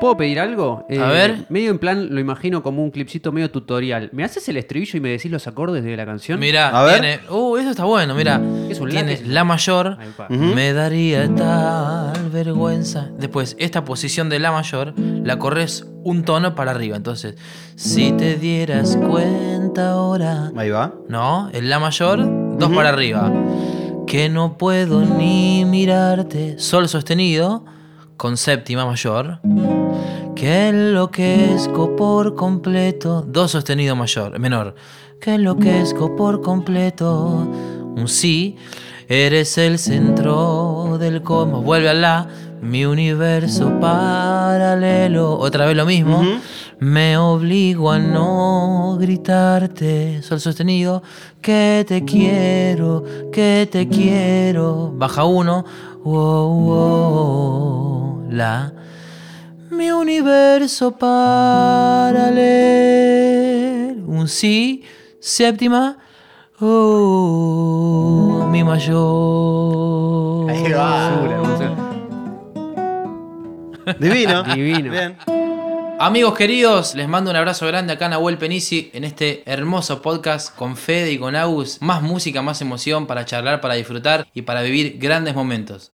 ¿Puedo pedir algo? Eh, A ver. Medio en plan, lo imagino como un clipcito medio tutorial. ¿Me haces el estribillo y me decís los acordes de la canción? Mirá, A ver. tiene. Uh, eso está bueno, mira. Es un la, Tiene ¿qué es un la mayor. Me daría tal vergüenza. Después, esta posición de la mayor la corres un tono para arriba. Entonces, si te dieras cuenta ahora. Ahí va. No, el la mayor, dos para arriba. Que no puedo ni mirarte. Sol sostenido con séptima mayor. Que enloquezco por completo. Do sostenido mayor, menor. Que enloquezco por completo. Un sí. Eres el centro del cosmos. Vuelve a la. Mi universo paralelo. Otra vez lo mismo. Me obligo a no gritarte. Sol sostenido. Que te quiero. Que te quiero. Baja uno. Wow, wow, la. Mi universo paralelo. Un sí. Séptima. Oh, mi mayor. Ahí va. Divino. Divino. Bien. Amigos queridos, les mando un abrazo grande acá a Nahuel Penisi en este hermoso podcast con Fede y con Agus. Más música, más emoción para charlar, para disfrutar y para vivir grandes momentos.